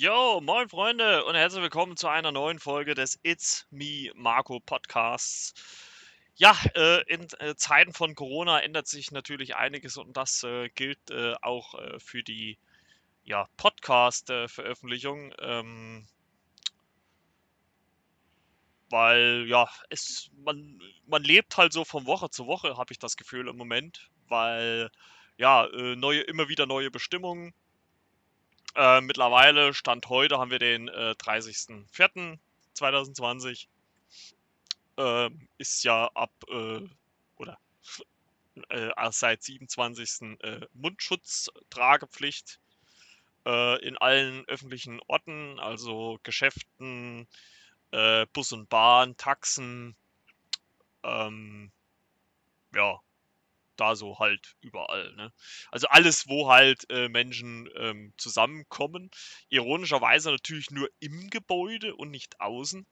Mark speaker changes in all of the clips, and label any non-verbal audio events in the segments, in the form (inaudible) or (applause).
Speaker 1: Yo, moin Freunde und herzlich willkommen zu einer neuen Folge des It's Me Marco Podcasts. Ja, äh, in äh, Zeiten von Corona ändert sich natürlich einiges und das äh, gilt äh, auch äh, für die ja, Podcast-Veröffentlichung. Ähm, weil ja, es, man, man lebt halt so von Woche zu Woche, habe ich das Gefühl im Moment, weil ja, äh, neue, immer wieder neue Bestimmungen äh, mittlerweile, Stand heute, haben wir den äh, 30.04.2020. Äh, ist ja ab, äh, oder äh, seit 27. Äh, Mundschutztragepflicht äh, in allen öffentlichen Orten, also Geschäften, Bus und Bahn, Taxen, ähm, ja, da so halt überall. Ne? Also alles, wo halt äh, Menschen ähm, zusammenkommen. Ironischerweise natürlich nur im Gebäude und nicht außen.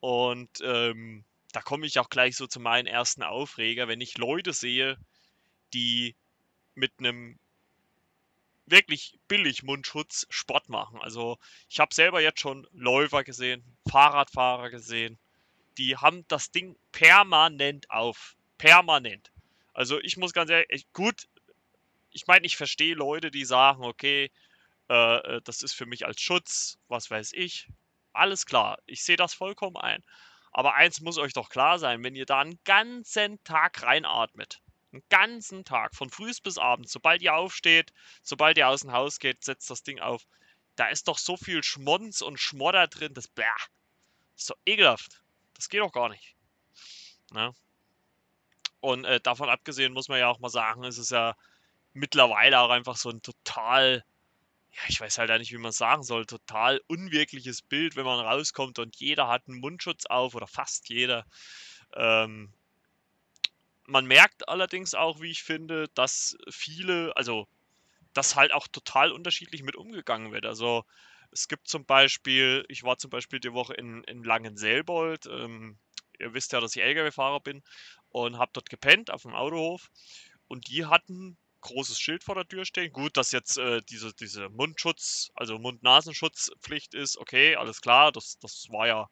Speaker 1: Und ähm, da komme ich auch gleich so zu meinen ersten Aufreger, wenn ich Leute sehe, die mit einem wirklich billig Mundschutz Sport machen. Also ich habe selber jetzt schon Läufer gesehen, Fahrradfahrer gesehen, die haben das Ding permanent auf. Permanent. Also ich muss ganz ehrlich, gut, ich meine, ich verstehe Leute, die sagen, okay, äh, äh, das ist für mich als Schutz, was weiß ich. Alles klar, ich sehe das vollkommen ein. Aber eins muss euch doch klar sein, wenn ihr da einen ganzen Tag reinatmet, einen ganzen Tag, von früh bis abends, sobald ihr aufsteht, sobald ihr aus dem Haus geht, setzt das Ding auf. Da ist doch so viel Schmonz und Schmodder drin, das, bläh, ist doch ekelhaft. Das geht doch gar nicht. Ne? Und äh, davon abgesehen muss man ja auch mal sagen, es ist ja mittlerweile auch einfach so ein total, ja, ich weiß halt auch nicht, wie man sagen soll, total unwirkliches Bild, wenn man rauskommt und jeder hat einen Mundschutz auf oder fast jeder. Ähm, man merkt allerdings auch, wie ich finde, dass viele, also dass halt auch total unterschiedlich mit umgegangen wird. Also es gibt zum Beispiel, ich war zum Beispiel die Woche in, in Langenselbold, ähm, ihr wisst ja, dass ich Lkw-Fahrer bin und habe dort gepennt auf dem Autohof und die hatten großes Schild vor der Tür stehen. Gut, dass jetzt äh, diese, diese Mundschutz, also Mund-Nasenschutzpflicht ist, okay, alles klar, das, das war ja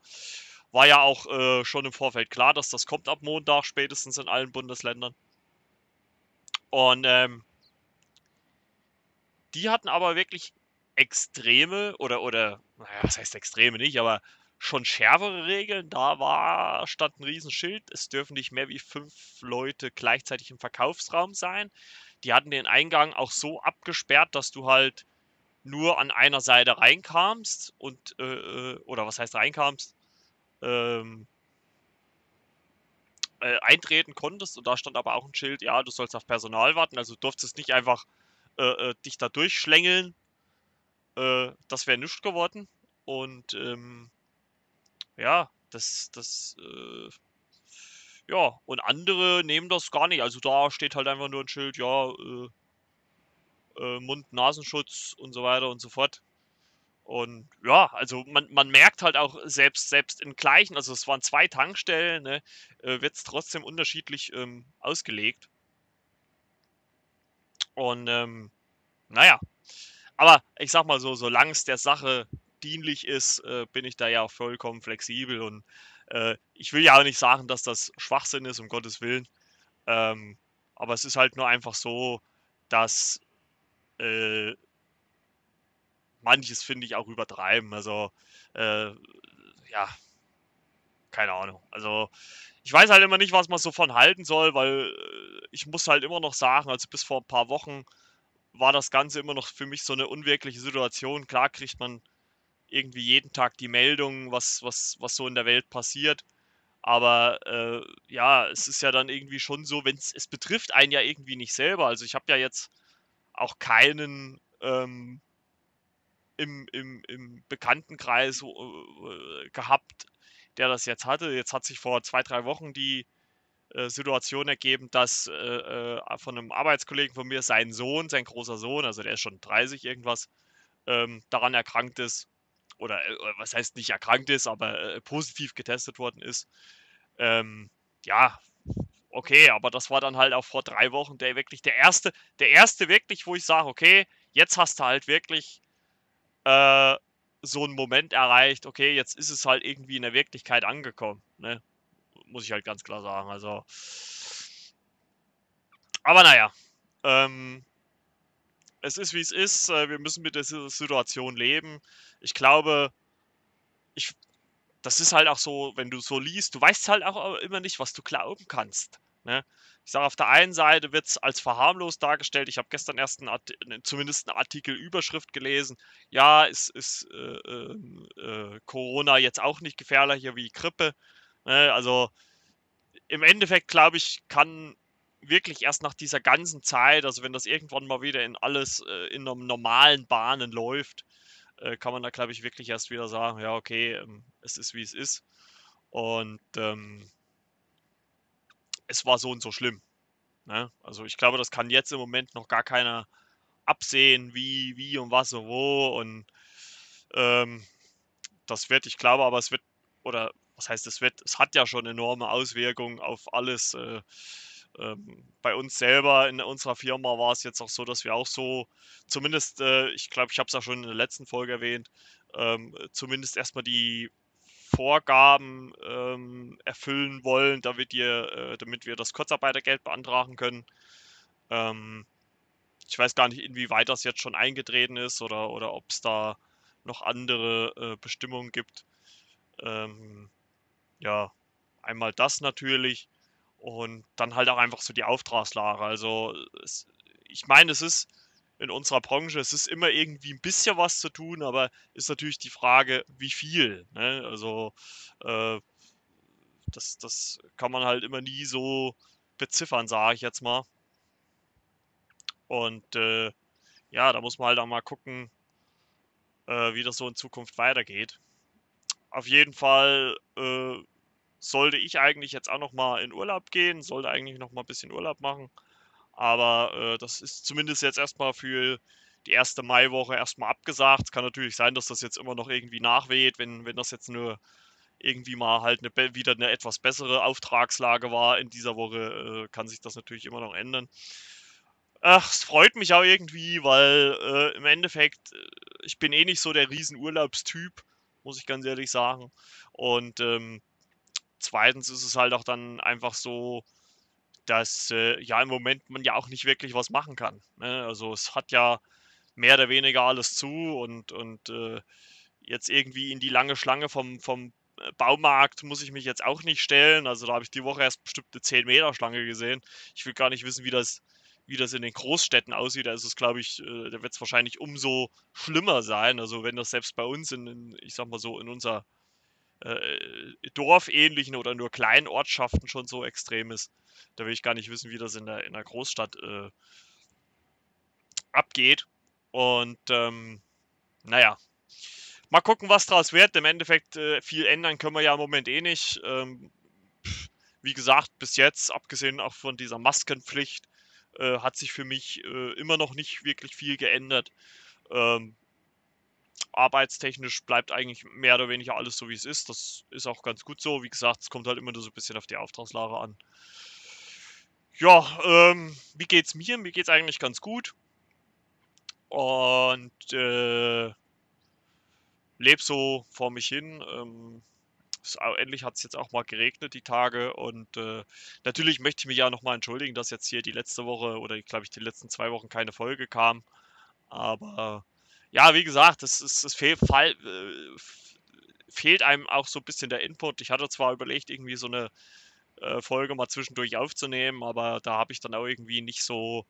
Speaker 1: war ja auch äh, schon im Vorfeld klar, dass das kommt ab Montag, spätestens in allen Bundesländern. Und ähm, die hatten aber wirklich extreme oder, oder, naja, was heißt extreme nicht, aber schon schärfere Regeln. Da war, stand ein Riesenschild, es dürfen nicht mehr wie fünf Leute gleichzeitig im Verkaufsraum sein. Die hatten den Eingang auch so abgesperrt, dass du halt nur an einer Seite reinkamst und, äh, äh oder was heißt reinkamst, ähm, äh, eintreten konntest und da stand aber auch ein Schild, ja, du sollst auf Personal warten, also du durftest nicht einfach äh, äh dich da durchschlängeln. Äh, das wäre nichts geworden. Und ähm, ja, das, das, äh, ja, und andere nehmen das gar nicht. Also da steht halt einfach nur ein Schild, ja, äh, äh, Mund-Nasenschutz und so weiter und so fort. Und ja, also man, man merkt halt auch selbst, selbst in gleichen, also es waren zwei Tankstellen, ne, äh, wird es trotzdem unterschiedlich ähm, ausgelegt. Und ähm, naja, aber ich sag mal so, solange es der Sache dienlich ist, äh, bin ich da ja vollkommen flexibel. Und äh, ich will ja auch nicht sagen, dass das Schwachsinn ist, um Gottes Willen. Ähm, aber es ist halt nur einfach so, dass äh, manches finde ich auch übertreiben. Also, äh, ja, keine Ahnung. Also, ich weiß halt immer nicht, was man so von halten soll, weil äh, ich muss halt immer noch sagen, also bis vor ein paar Wochen war das Ganze immer noch für mich so eine unwirkliche Situation. Klar kriegt man irgendwie jeden Tag die Meldungen, was, was, was so in der Welt passiert. Aber äh, ja, es ist ja dann irgendwie schon so, wenn es betrifft einen ja irgendwie nicht selber. Also ich habe ja jetzt auch keinen ähm, im, im, im Bekanntenkreis äh, gehabt, der das jetzt hatte. Jetzt hat sich vor zwei, drei Wochen die äh, Situation ergeben, dass äh, äh von einem Arbeitskollegen von mir sein Sohn, sein großer Sohn, also der ist schon 30 irgendwas, ähm, daran erkrankt ist oder äh, was heißt nicht erkrankt ist, aber äh, positiv getestet worden ist. Ähm, ja, okay, aber das war dann halt auch vor drei Wochen der wirklich der erste, der erste wirklich, wo ich sage, okay, jetzt hast du halt wirklich äh, so einen Moment erreicht, okay, jetzt ist es halt irgendwie in der Wirklichkeit angekommen. Ne? Muss ich halt ganz klar sagen. Also. Aber naja. Ähm, es ist wie es ist. Äh, wir müssen mit der Situation leben. Ich glaube, ich, das ist halt auch so, wenn du so liest, du weißt halt auch immer nicht, was du glauben kannst. Ne? Ich sage, auf der einen Seite wird es als verharmlos dargestellt. Ich habe gestern erst einen ne, zumindest eine Artikel-Überschrift gelesen. Ja, ist, ist äh, ähm, äh, Corona jetzt auch nicht gefährlicher wie Grippe. Ne? Also im Endeffekt, glaube ich, kann wirklich erst nach dieser ganzen Zeit, also wenn das irgendwann mal wieder in alles äh, in einem normalen Bahnen läuft, äh, kann man da, glaube ich, wirklich erst wieder sagen, ja, okay, ähm, es ist wie es ist. Und ähm, es war so und so schlimm. Ne? Also ich glaube, das kann jetzt im Moment noch gar keiner absehen, wie, wie und was und wo. Und ähm, das wird, ich glaube, aber es wird, oder was heißt es wird, es hat ja schon enorme Auswirkungen auf alles. Äh, bei uns selber in unserer Firma war es jetzt auch so, dass wir auch so, zumindest, äh, ich glaube, ich habe es auch schon in der letzten Folge erwähnt, ähm, zumindest erstmal die Vorgaben ähm, erfüllen wollen, damit, ihr, äh, damit wir das Kurzarbeitergeld beantragen können. Ähm, ich weiß gar nicht, inwieweit das jetzt schon eingetreten ist oder, oder ob es da noch andere äh, Bestimmungen gibt. Ähm, ja, einmal das natürlich und dann halt auch einfach so die Auftragslage. Also es, ich meine, es ist in unserer Branche, es ist immer irgendwie ein bisschen was zu tun, aber ist natürlich die Frage, wie viel. Ne? Also äh, das, das kann man halt immer nie so beziffern, sage ich jetzt mal. Und äh, ja, da muss man halt auch mal gucken, äh, wie das so in Zukunft weitergeht. Auf jeden Fall äh, sollte ich eigentlich jetzt auch noch mal in Urlaub gehen, sollte eigentlich noch mal ein bisschen Urlaub machen. Aber äh, das ist zumindest jetzt erstmal für die erste Maiwoche erstmal abgesagt. Es kann natürlich sein, dass das jetzt immer noch irgendwie nachweht, wenn, wenn das jetzt nur irgendwie mal halt eine, wieder eine etwas bessere Auftragslage war in dieser Woche, äh, kann sich das natürlich immer noch ändern. Ach, es freut mich auch irgendwie, weil äh, im Endeffekt, äh, ich bin eh nicht so der Riesenurlaubstyp, muss ich ganz ehrlich sagen. Und ähm, zweitens ist es halt auch dann einfach so, dass äh, ja im Moment man ja auch nicht wirklich was machen kann. Ne? Also es hat ja mehr oder weniger alles zu und, und äh, jetzt irgendwie in die lange Schlange vom, vom äh, Baumarkt muss ich mich jetzt auch nicht stellen. Also da habe ich die Woche erst bestimmt eine 10 Meter Schlange gesehen. Ich will gar nicht wissen, wie das, wie das in den Großstädten aussieht. Da ist es, glaube ich, äh, da wird es wahrscheinlich umso schlimmer sein. Also wenn das selbst bei uns in, in ich sag mal so, in unserer äh, Dorfähnlichen oder nur kleinen Ortschaften schon so extrem ist. Da will ich gar nicht wissen, wie das in der, in der Großstadt äh, abgeht. Und ähm, naja, mal gucken, was daraus wird. Im Endeffekt äh, viel ändern können wir ja im Moment eh nicht. Ähm, wie gesagt, bis jetzt, abgesehen auch von dieser Maskenpflicht, äh, hat sich für mich äh, immer noch nicht wirklich viel geändert. Ähm, arbeitstechnisch bleibt eigentlich mehr oder weniger alles so, wie es ist. Das ist auch ganz gut so. Wie gesagt, es kommt halt immer nur so ein bisschen auf die Auftragslage an. Ja, ähm, wie geht's mir? Mir geht's eigentlich ganz gut. Und äh, lebe so vor mich hin. Ähm, endlich hat es jetzt auch mal geregnet die Tage und äh, natürlich möchte ich mich ja nochmal entschuldigen, dass jetzt hier die letzte Woche oder glaube ich die letzten zwei Wochen keine Folge kam. Aber ja, wie gesagt, es, es, es fehl, fall, äh, fehlt einem auch so ein bisschen der Input. Ich hatte zwar überlegt, irgendwie so eine äh, Folge mal zwischendurch aufzunehmen, aber da habe ich dann auch irgendwie nicht so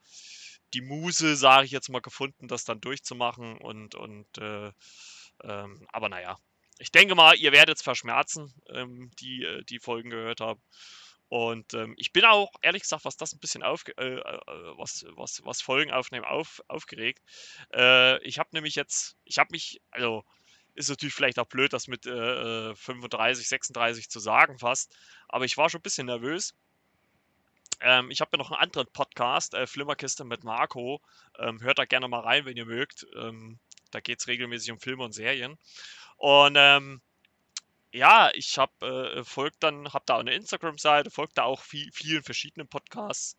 Speaker 1: die Muse, sage ich jetzt mal, gefunden, das dann durchzumachen. Und, und äh, ähm, aber naja, ich denke mal, ihr werdet es verschmerzen, ähm, die äh, die Folgen gehört haben. Und ähm, ich bin auch, ehrlich gesagt, was das ein bisschen auf, äh, äh, was, was, was Folgen aufnehmen, auf, aufgeregt. Äh, ich habe nämlich jetzt, ich habe mich, also ist natürlich vielleicht auch blöd, das mit äh, 35, 36 zu sagen fast, aber ich war schon ein bisschen nervös. Ähm, ich habe ja noch einen anderen Podcast, äh, Flimmerkiste mit Marco. Ähm, hört da gerne mal rein, wenn ihr mögt. Ähm, da geht es regelmäßig um Filme und Serien. Und ähm, ja, ich habe äh, folgt dann, habe da eine Instagram-Seite, folgt da auch viel, vielen verschiedenen Podcasts.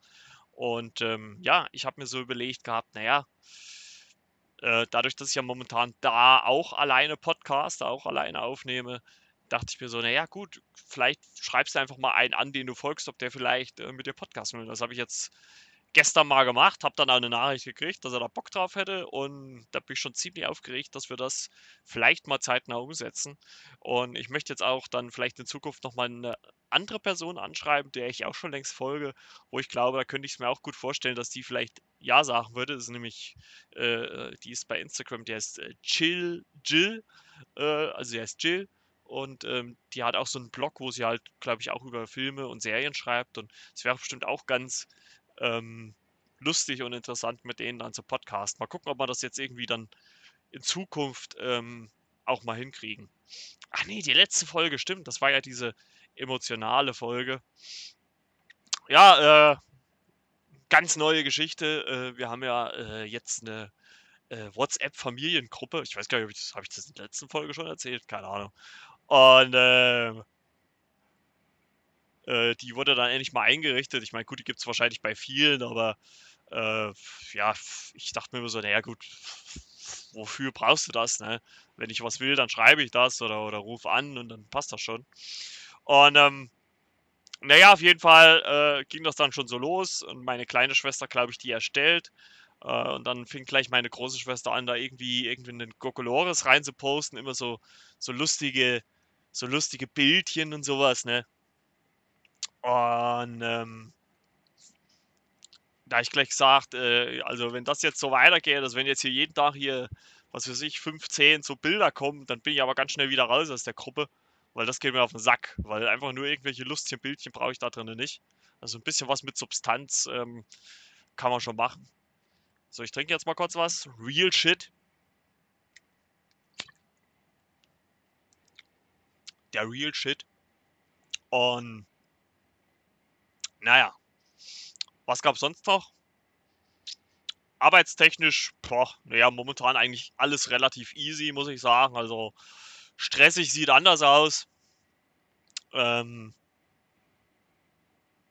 Speaker 1: Und ähm, ja, ich habe mir so überlegt gehabt, naja, äh, dadurch, dass ich ja momentan da auch alleine Podcast, auch alleine aufnehme, dachte ich mir so, naja, gut, vielleicht schreibst du einfach mal einen an, den du folgst, ob der vielleicht äh, mit dir Podcast will. Das habe ich jetzt gestern mal gemacht, habe dann eine Nachricht gekriegt, dass er da Bock drauf hätte und da bin ich schon ziemlich aufgeregt, dass wir das vielleicht mal zeitnah umsetzen. Und ich möchte jetzt auch dann vielleicht in Zukunft nochmal eine andere Person anschreiben, der ich auch schon längst folge, wo ich glaube, da könnte ich es mir auch gut vorstellen, dass die vielleicht Ja sagen würde. Das ist nämlich, äh, die ist bei Instagram, der ist äh, Chill Jill, äh, also der ist Jill und ähm, die hat auch so einen Blog, wo sie halt, glaube ich, auch über Filme und Serien schreibt und es wäre bestimmt auch ganz ähm, lustig und interessant mit denen dann zu Podcast. Mal gucken, ob wir das jetzt irgendwie dann in Zukunft ähm, auch mal hinkriegen. Ach nee, die letzte Folge, stimmt, das war ja diese emotionale Folge. Ja, äh, ganz neue Geschichte. Äh, wir haben ja äh, jetzt eine äh, WhatsApp-Familiengruppe. Ich weiß gar nicht, habe ich, das, hab ich das in der letzten Folge schon erzählt? Keine Ahnung. Und ähm, äh, die wurde dann endlich mal eingerichtet. Ich meine, gut, die gibt es wahrscheinlich bei vielen, aber äh, ja, ich dachte mir immer so, naja gut, wofür brauchst du das? Ne? Wenn ich was will, dann schreibe ich das oder, oder ruf an und dann passt das schon. Und ähm, naja, auf jeden Fall äh, ging das dann schon so los und meine kleine Schwester, glaube ich, die erstellt. Äh, und dann fing gleich meine große Schwester an, da irgendwie irgendwie einen Gokolores reinzuposten, immer so, so lustige, so lustige Bildchen und sowas, ne? Und ähm, da ich gleich gesagt, äh, also wenn das jetzt so weitergeht, also wenn jetzt hier jeden Tag hier, was weiß ich, 15 so Bilder kommen, dann bin ich aber ganz schnell wieder raus aus der Gruppe, weil das geht mir auf den Sack, weil einfach nur irgendwelche lustigen Bildchen brauche ich da drinnen nicht. Also ein bisschen was mit Substanz ähm, kann man schon machen. So, ich trinke jetzt mal kurz was. Real Shit. Der Real Shit. Und naja, was gab es sonst noch? Arbeitstechnisch, boah, naja, momentan eigentlich alles relativ easy, muss ich sagen. Also stressig sieht anders aus. Ähm,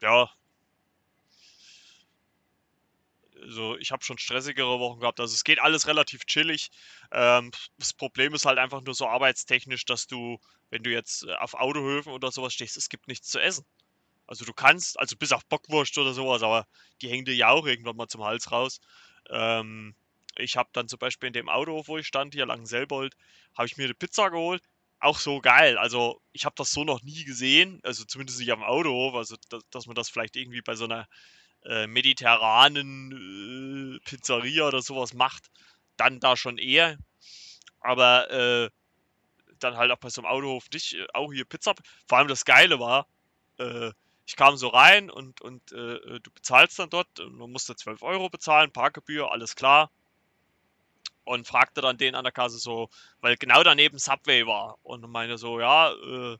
Speaker 1: ja. Also ich habe schon stressigere Wochen gehabt. Also es geht alles relativ chillig. Ähm, das Problem ist halt einfach nur so arbeitstechnisch, dass du, wenn du jetzt auf Autohöfen oder sowas stehst, es gibt nichts zu essen. Also du kannst, also bis auf Bockwurst oder sowas, aber die hängen dir ja auch irgendwann mal zum Hals raus. Ähm, ich habe dann zum Beispiel in dem Auto, wo ich stand, hier lang Selbold, habe ich mir eine Pizza geholt. Auch so geil. Also ich habe das so noch nie gesehen, also zumindest nicht am Autohof, also dass, dass man das vielleicht irgendwie bei so einer äh, mediterranen äh, Pizzeria oder sowas macht, dann da schon eher. Aber äh, dann halt auch bei so einem Autohof nicht, äh, auch hier Pizza. Vor allem das Geile war, äh, ich kam so rein und, und äh, äh du bezahlst dann dort, man musste 12 Euro bezahlen, Parkgebühr, alles klar. Und fragte dann den an der Kasse so, weil genau daneben Subway war. Und meine so, ja, äh,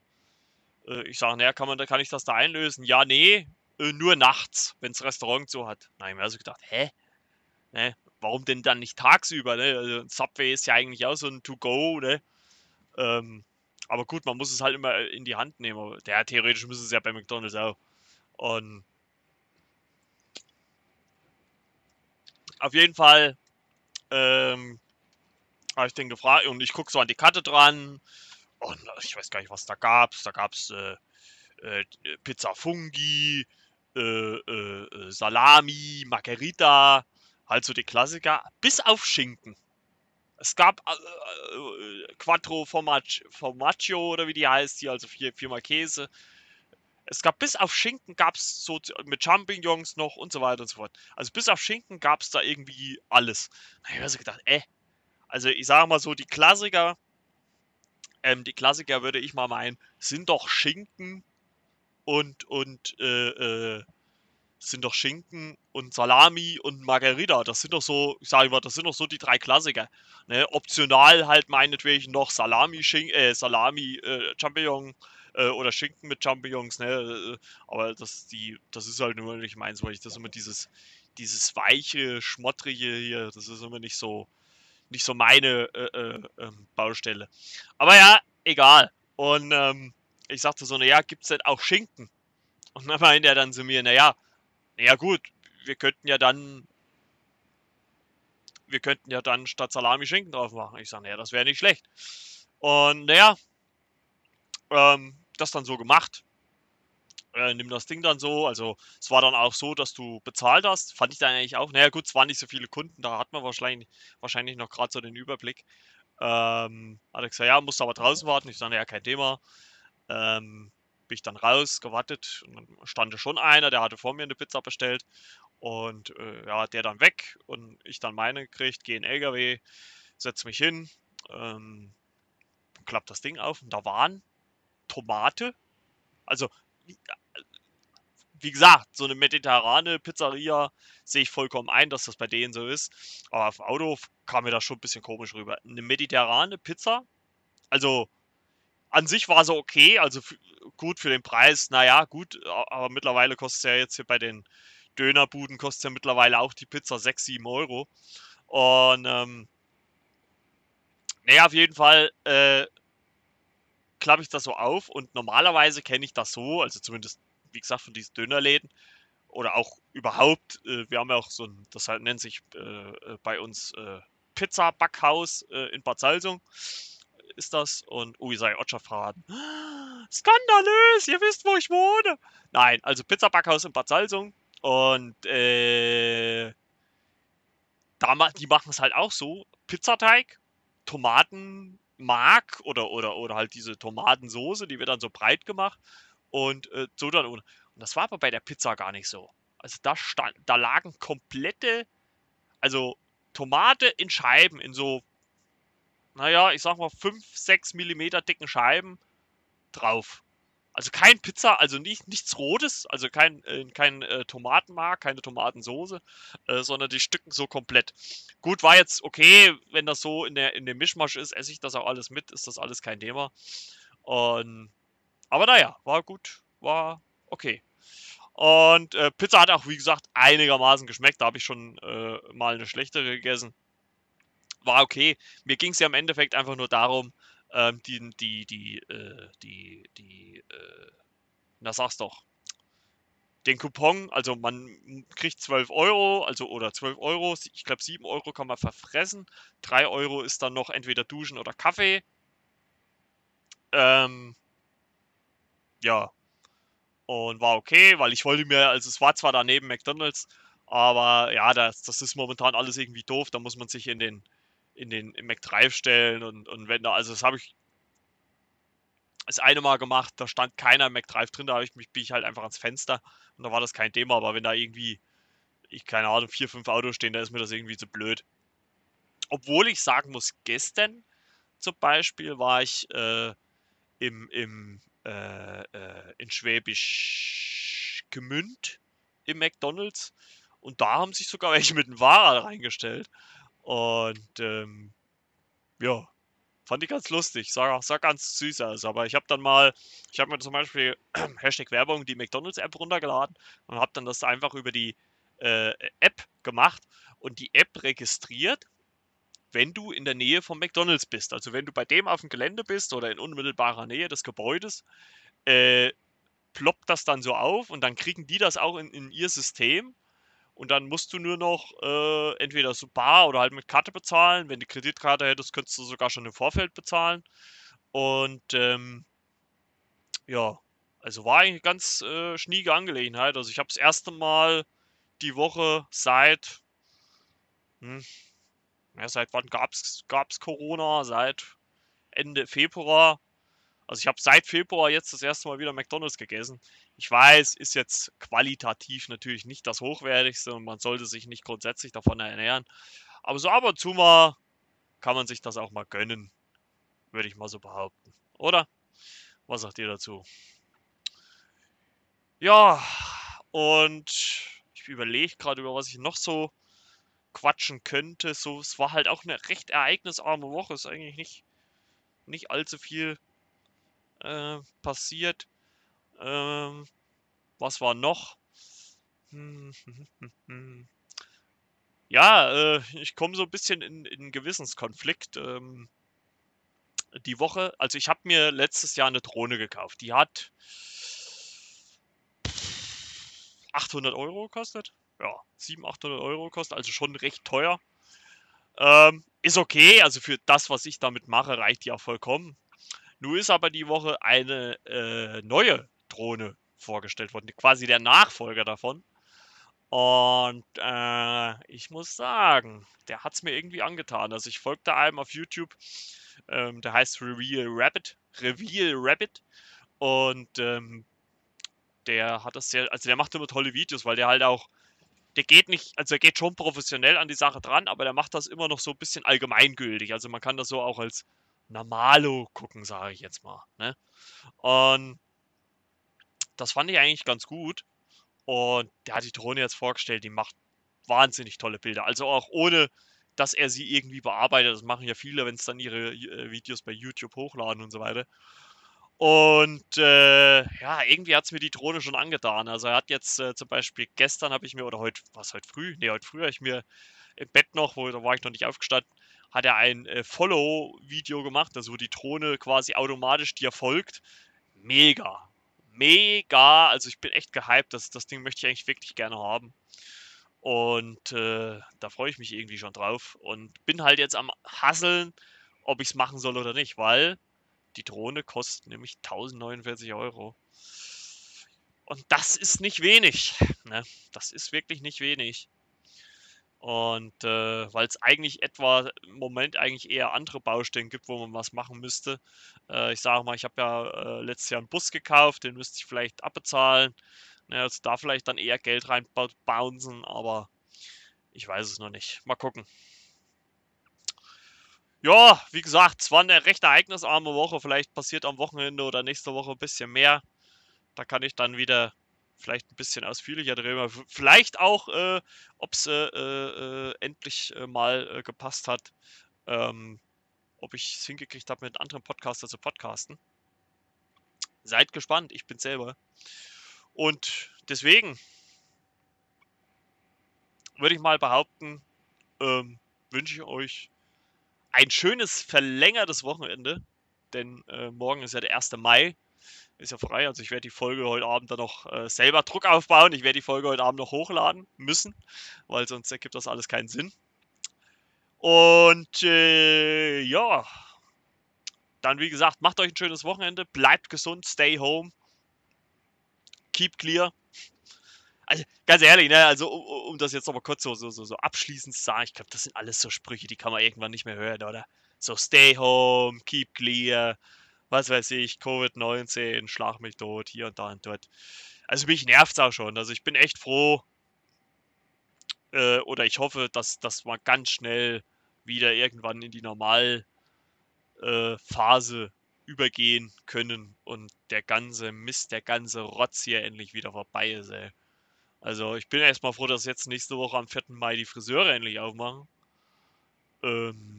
Speaker 1: äh, ich sage, naja, kann, kann ich das da einlösen? Ja, nee, äh, nur nachts, wenn das Restaurant so hat. Na, ich mir also gedacht, hä? Ne? Warum denn dann nicht tagsüber? Ne? Also Subway ist ja eigentlich auch so ein To-Go, ne? Ähm, aber gut, man muss es halt immer in die Hand nehmen. Der theoretisch müsste es ja bei McDonalds auch. Und auf jeden Fall ähm, habe ich den gefragt und ich gucke so an die Karte dran und ich weiß gar nicht, was da gab. Da gab es äh, äh, Pizza Fungi, äh, äh, äh, Salami, Margarita, halt so die Klassiker, bis auf Schinken. Es gab äh, äh, Quattro Formaggio oder wie die heißt, hier also vier, viermal Käse. Es gab bis auf Schinken gab es so mit Champignons noch und so weiter und so fort. Also bis auf Schinken gab es da irgendwie alles. Da habe ich mir so gedacht, äh. Also ich sage mal so, die Klassiker, ähm, die Klassiker würde ich mal meinen, sind doch Schinken und, und äh, äh, sind doch Schinken und Salami und Margarita. Das sind doch so, ich sage mal, das sind doch so die drei Klassiker. Ne? Optional halt meinetwegen noch Salami, Schinken, äh, Salami, äh, Champignon äh, oder Schinken mit Champignons. Ne? Äh, aber das, die, das ist halt nur nicht meins, weil ich das immer dieses, dieses weiche, schmottrige hier, das ist immer nicht so, nicht so meine äh, äh, ähm, Baustelle. Aber ja, egal. Und ähm, ich sagte so, naja, gibt es denn auch Schinken? Und dann meinte er dann zu mir, naja, ja gut, wir könnten ja dann wir könnten ja dann statt Salami Schinken drauf machen. Ich sage, naja, das wäre nicht schlecht. Und naja, ähm, das dann so gemacht. Äh, nimm das Ding dann so. Also es war dann auch so, dass du bezahlt hast. Fand ich dann eigentlich auch. Naja gut, es waren nicht so viele Kunden, da hat man wahrscheinlich, wahrscheinlich noch gerade so den Überblick. Ähm, hat er gesagt, ja, musst aber draußen warten. Ich sage, ja, kein Thema. Ähm, bin ich dann raus, gewartet und dann stand schon einer, der hatte vor mir eine Pizza bestellt und äh, ja, der dann weg und ich dann meine gekriegt, gehe in den LKW, setze mich hin, ähm, klapp das Ding auf und da waren Tomate, also wie, wie gesagt, so eine mediterrane Pizzeria sehe ich vollkommen ein, dass das bei denen so ist, aber auf Auto kam mir das schon ein bisschen komisch rüber. Eine mediterrane Pizza, also an sich war sie okay, also gut für den Preis, naja, gut, aber mittlerweile kostet es ja jetzt hier bei den Dönerbuden kostet ja mittlerweile auch die Pizza 6, 7 Euro. Und ähm, naja, auf jeden Fall äh, klappe ich das so auf und normalerweise kenne ich das so, also zumindest, wie gesagt, von diesen Dönerläden oder auch überhaupt, äh, wir haben ja auch so ein, das halt nennt sich äh, äh bei uns äh, Pizza-Backhaus äh, in Bad Salzung ist das und Ui sei Otscher verraten. Skandalös, ihr wisst, wo ich wohne. Nein, also Pizza Backhaus in Bad Salzung und äh, da, die machen es halt auch so. Pizzateig, Tomatenmark oder, oder, oder halt diese Tomatensoße, die wird dann so breit gemacht und äh, so dann. Und das war aber bei der Pizza gar nicht so. Also da stand, da lagen komplette, also Tomate in Scheiben, in so naja, ich sag mal 5, 6 Millimeter dicken Scheiben drauf. Also kein Pizza, also nicht, nichts Rotes, also kein, äh, kein äh, Tomatenmark, keine Tomatensoße, äh, sondern die Stücken so komplett. Gut, war jetzt okay, wenn das so in, der, in dem Mischmasch ist, esse ich das auch alles mit, ist das alles kein Thema. Und, aber naja, war gut, war okay. Und äh, Pizza hat auch, wie gesagt, einigermaßen geschmeckt. Da habe ich schon äh, mal eine schlechtere gegessen war okay. Mir ging es ja im Endeffekt einfach nur darum, ähm, die, die, die, äh, die, die, äh, na sag's doch, den Coupon, also man kriegt 12 Euro, also oder 12 Euro, ich glaube 7 Euro kann man verfressen, 3 Euro ist dann noch entweder Duschen oder Kaffee. Ähm, ja, und war okay, weil ich wollte mir, also es war zwar daneben McDonalds, aber ja, das, das ist momentan alles irgendwie doof, da muss man sich in den in den im McDrive stellen und, und wenn da, also das habe ich das eine Mal gemacht, da stand keiner im McDrive drin, da ich mich, bin ich halt einfach ans Fenster und da war das kein Thema, aber wenn da irgendwie, ich keine Ahnung, vier, fünf Autos stehen, da ist mir das irgendwie zu blöd. Obwohl ich sagen muss, gestern zum Beispiel war ich äh, im, im, äh, äh, in Schwäbisch Gemünd im McDonalds und da haben sich sogar welche mit dem Fahrrad reingestellt. Und ähm, ja, fand ich ganz lustig. Sah, sah ganz süß aus. Aber ich habe dann mal, ich habe mir zum Beispiel (clears throat) Hashtag Werbung die McDonalds-App runtergeladen und habe dann das einfach über die äh, App gemacht und die App registriert, wenn du in der Nähe vom McDonalds bist. Also wenn du bei dem auf dem Gelände bist oder in unmittelbarer Nähe des Gebäudes, äh, ploppt das dann so auf und dann kriegen die das auch in, in ihr System und dann musst du nur noch äh, entweder so bar oder halt mit Karte bezahlen. Wenn du Kreditkarte hättest, könntest du sogar schon im Vorfeld bezahlen. Und ähm, ja, also war eigentlich eine ganz äh, schniege Angelegenheit. Also ich habe das erste Mal die Woche seit, hm, ja, seit wann gab es Corona? Seit Ende Februar also ich habe seit Februar jetzt das erste Mal wieder McDonald's gegessen. Ich weiß, ist jetzt qualitativ natürlich nicht das Hochwertigste und man sollte sich nicht grundsätzlich davon ernähren. Aber so ab und zu mal kann man sich das auch mal gönnen, würde ich mal so behaupten. Oder? Was sagt ihr dazu? Ja, und ich überlege gerade, über was ich noch so quatschen könnte. So, es war halt auch eine recht ereignisarme Woche. Ist eigentlich nicht, nicht allzu viel äh, passiert. Ähm, was war noch? Ja, äh, ich komme so ein bisschen in, in Gewissenskonflikt. Ähm, die Woche, also ich habe mir letztes Jahr eine Drohne gekauft. Die hat 800 Euro gekostet. Ja, 700, 800 Euro kostet, also schon recht teuer. Ähm, ist okay, also für das, was ich damit mache, reicht die auch vollkommen. Nun ist aber die Woche eine äh, neue Drohne vorgestellt worden, quasi der Nachfolger davon. Und äh, ich muss sagen, der hat es mir irgendwie angetan. Also ich folgte einem auf YouTube, ähm, der heißt Reveal Rabbit, Reveal Rabbit. Und ähm, der hat das sehr, also der macht immer tolle Videos, weil der halt auch, der geht nicht, also er geht schon professionell an die Sache dran, aber der macht das immer noch so ein bisschen allgemeingültig. Also man kann das so auch als Normalo gucken, sage ich jetzt mal. Ne? Und das fand ich eigentlich ganz gut. Und der hat die Drohne jetzt vorgestellt, die macht wahnsinnig tolle Bilder. Also auch ohne, dass er sie irgendwie bearbeitet. Das machen ja viele, wenn es dann ihre äh, Videos bei YouTube hochladen und so weiter. Und äh, ja, irgendwie hat es mir die Drohne schon angetan. Also er hat jetzt äh, zum Beispiel gestern habe ich mir, oder heute, was heute früh? Ne, heute früh habe ich mir im Bett noch, wo da war ich noch nicht aufgestanden, hat er ein äh, Follow-Video gemacht, also wo die Drohne quasi automatisch dir folgt. Mega. Mega. Also ich bin echt gehypt. Das, das Ding möchte ich eigentlich wirklich gerne haben. Und äh, da freue ich mich irgendwie schon drauf. Und bin halt jetzt am Hasseln, ob ich es machen soll oder nicht, weil die Drohne kostet nämlich 1049 Euro. Und das ist nicht wenig. Ne? Das ist wirklich nicht wenig. Und äh, weil es eigentlich etwa im Moment eigentlich eher andere Baustellen gibt, wo man was machen müsste. Äh, ich sage mal, ich habe ja äh, letztes Jahr einen Bus gekauft, den müsste ich vielleicht abbezahlen. Ne, also da vielleicht dann eher Geld reinbouncen, aber ich weiß es noch nicht. Mal gucken. Ja, wie gesagt, es war eine recht ereignisarme Woche. Vielleicht passiert am Wochenende oder nächste Woche ein bisschen mehr. Da kann ich dann wieder vielleicht ein bisschen ausführlicher drüber. Vielleicht auch, äh, ob es äh, äh, endlich äh, mal äh, gepasst hat, ähm, ob ich es hingekriegt habe, mit anderen Podcaster zu podcasten. Seid gespannt, ich bin selber. Und deswegen würde ich mal behaupten, ähm, wünsche ich euch ein schönes verlängertes Wochenende, denn äh, morgen ist ja der 1. Mai ist ja frei. Also ich werde die Folge heute Abend dann noch äh, selber Druck aufbauen. Ich werde die Folge heute Abend noch hochladen müssen, weil sonst ergibt das alles keinen Sinn. Und äh, ja, dann wie gesagt, macht euch ein schönes Wochenende, bleibt gesund, stay home, keep clear. Also ganz ehrlich, ne, also um, um das jetzt nochmal kurz so, so, so, so abschließend zu sagen, ich glaube, das sind alles so Sprüche, die kann man irgendwann nicht mehr hören, oder? So stay home, keep clear, was weiß ich, Covid-19, schlag mich tot, hier und da und dort. Also mich nervt es auch schon. Also ich bin echt froh äh, oder ich hoffe, dass das mal ganz schnell wieder irgendwann in die Normalphase äh, übergehen können und der ganze Mist, der ganze Rotz hier endlich wieder vorbei ist, ey. Also ich bin erstmal froh, dass jetzt nächste Woche am 4. Mai die Friseure endlich aufmachen. Ähm,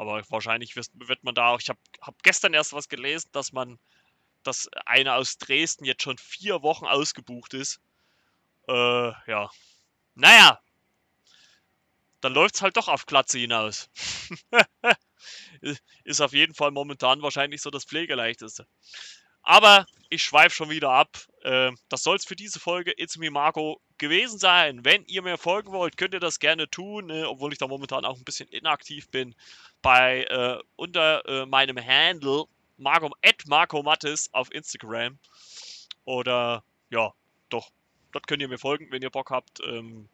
Speaker 1: aber wahrscheinlich wird, man da auch. Ich habe hab gestern erst was gelesen, dass man, dass einer aus Dresden jetzt schon vier Wochen ausgebucht ist. Äh, ja. Naja. Dann läuft es halt doch auf Glatze hinaus. (laughs) ist auf jeden Fall momentan wahrscheinlich so das Pflegeleichteste. Aber ich schweife schon wieder ab. Äh, das soll es für diese Folge It's Me Marco gewesen sein. Wenn ihr mir folgen wollt, könnt ihr das gerne tun, äh, obwohl ich da momentan auch ein bisschen inaktiv bin. Bei äh, unter äh, meinem Handle Marco, Marco Mattis auf Instagram. Oder ja, doch, dort könnt ihr mir folgen, wenn ihr Bock habt. Ähm,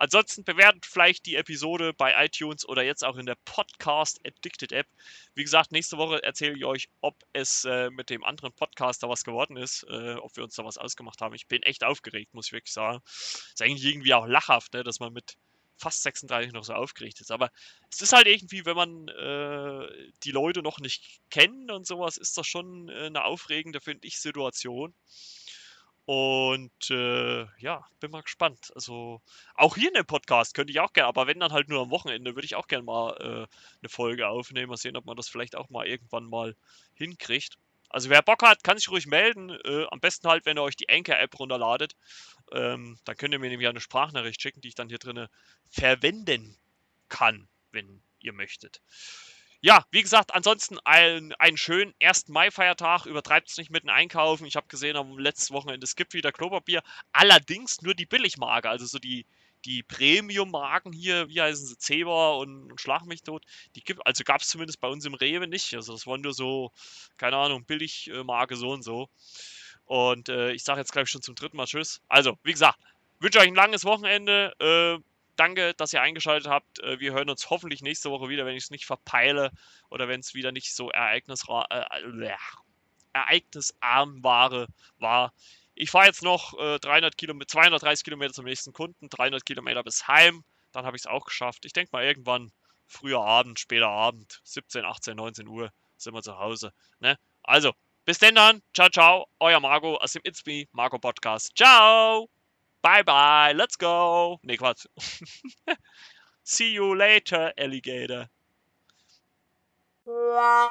Speaker 1: Ansonsten bewertet vielleicht die Episode bei iTunes oder jetzt auch in der Podcast Addicted App. Wie gesagt, nächste Woche erzähle ich euch, ob es äh, mit dem anderen Podcaster was geworden ist, äh, ob wir uns da was ausgemacht haben. Ich bin echt aufgeregt, muss ich wirklich sagen. Ist eigentlich irgendwie auch lachhaft, ne, dass man mit fast 36 noch so aufgeregt ist. Aber es ist halt irgendwie, wenn man äh, die Leute noch nicht kennt und sowas, ist das schon äh, eine aufregende, finde ich, Situation. Und äh, ja, bin mal gespannt. Also auch hier in dem Podcast könnte ich auch gerne, aber wenn dann halt nur am Wochenende, würde ich auch gerne mal äh, eine Folge aufnehmen. Mal sehen, ob man das vielleicht auch mal irgendwann mal hinkriegt. Also wer Bock hat, kann sich ruhig melden. Äh, am besten halt, wenn ihr euch die Anchor-App runterladet. Ähm, dann könnt ihr mir nämlich eine Sprachnachricht schicken, die ich dann hier drinnen verwenden kann, wenn ihr möchtet ja, wie gesagt, ansonsten ein, einen schönen 1. Mai-Feiertag. Übertreibt es nicht mit dem Einkaufen. Ich habe gesehen, am letzten Wochenende es gibt wieder Klopapier. Allerdings nur die Billigmarke, also so die, die Premium-Marken hier, wie heißen sie, Zebra und, und Schlag mich tot, die gibt, also gab es zumindest bei uns im Rewe nicht. Also das waren nur so, keine Ahnung, Billigmarke so und so. Und äh, ich sage jetzt, glaube ich, schon zum dritten Mal Tschüss. Also, wie gesagt, wünsche euch ein langes Wochenende. Äh, danke, dass ihr eingeschaltet habt. Äh, wir hören uns hoffentlich nächste Woche wieder, wenn ich es nicht verpeile oder wenn es wieder nicht so ereignisra äh, ereignisarm war. war. Ich fahre jetzt noch äh, 300 Kilometer, 230 Kilometer zum nächsten Kunden, 300 Kilometer bis heim. Dann habe ich es auch geschafft. Ich denke mal irgendwann früher Abend, später Abend, 17, 18, 19 Uhr sind wir zu Hause. Ne? Also, bis denn dann. Ciao, ciao. Euer Marco aus dem It's Me Marco Podcast. Ciao. Bye, bye. Let's go. Ne, Quatsch. (laughs) See you later, Alligator. (laughs)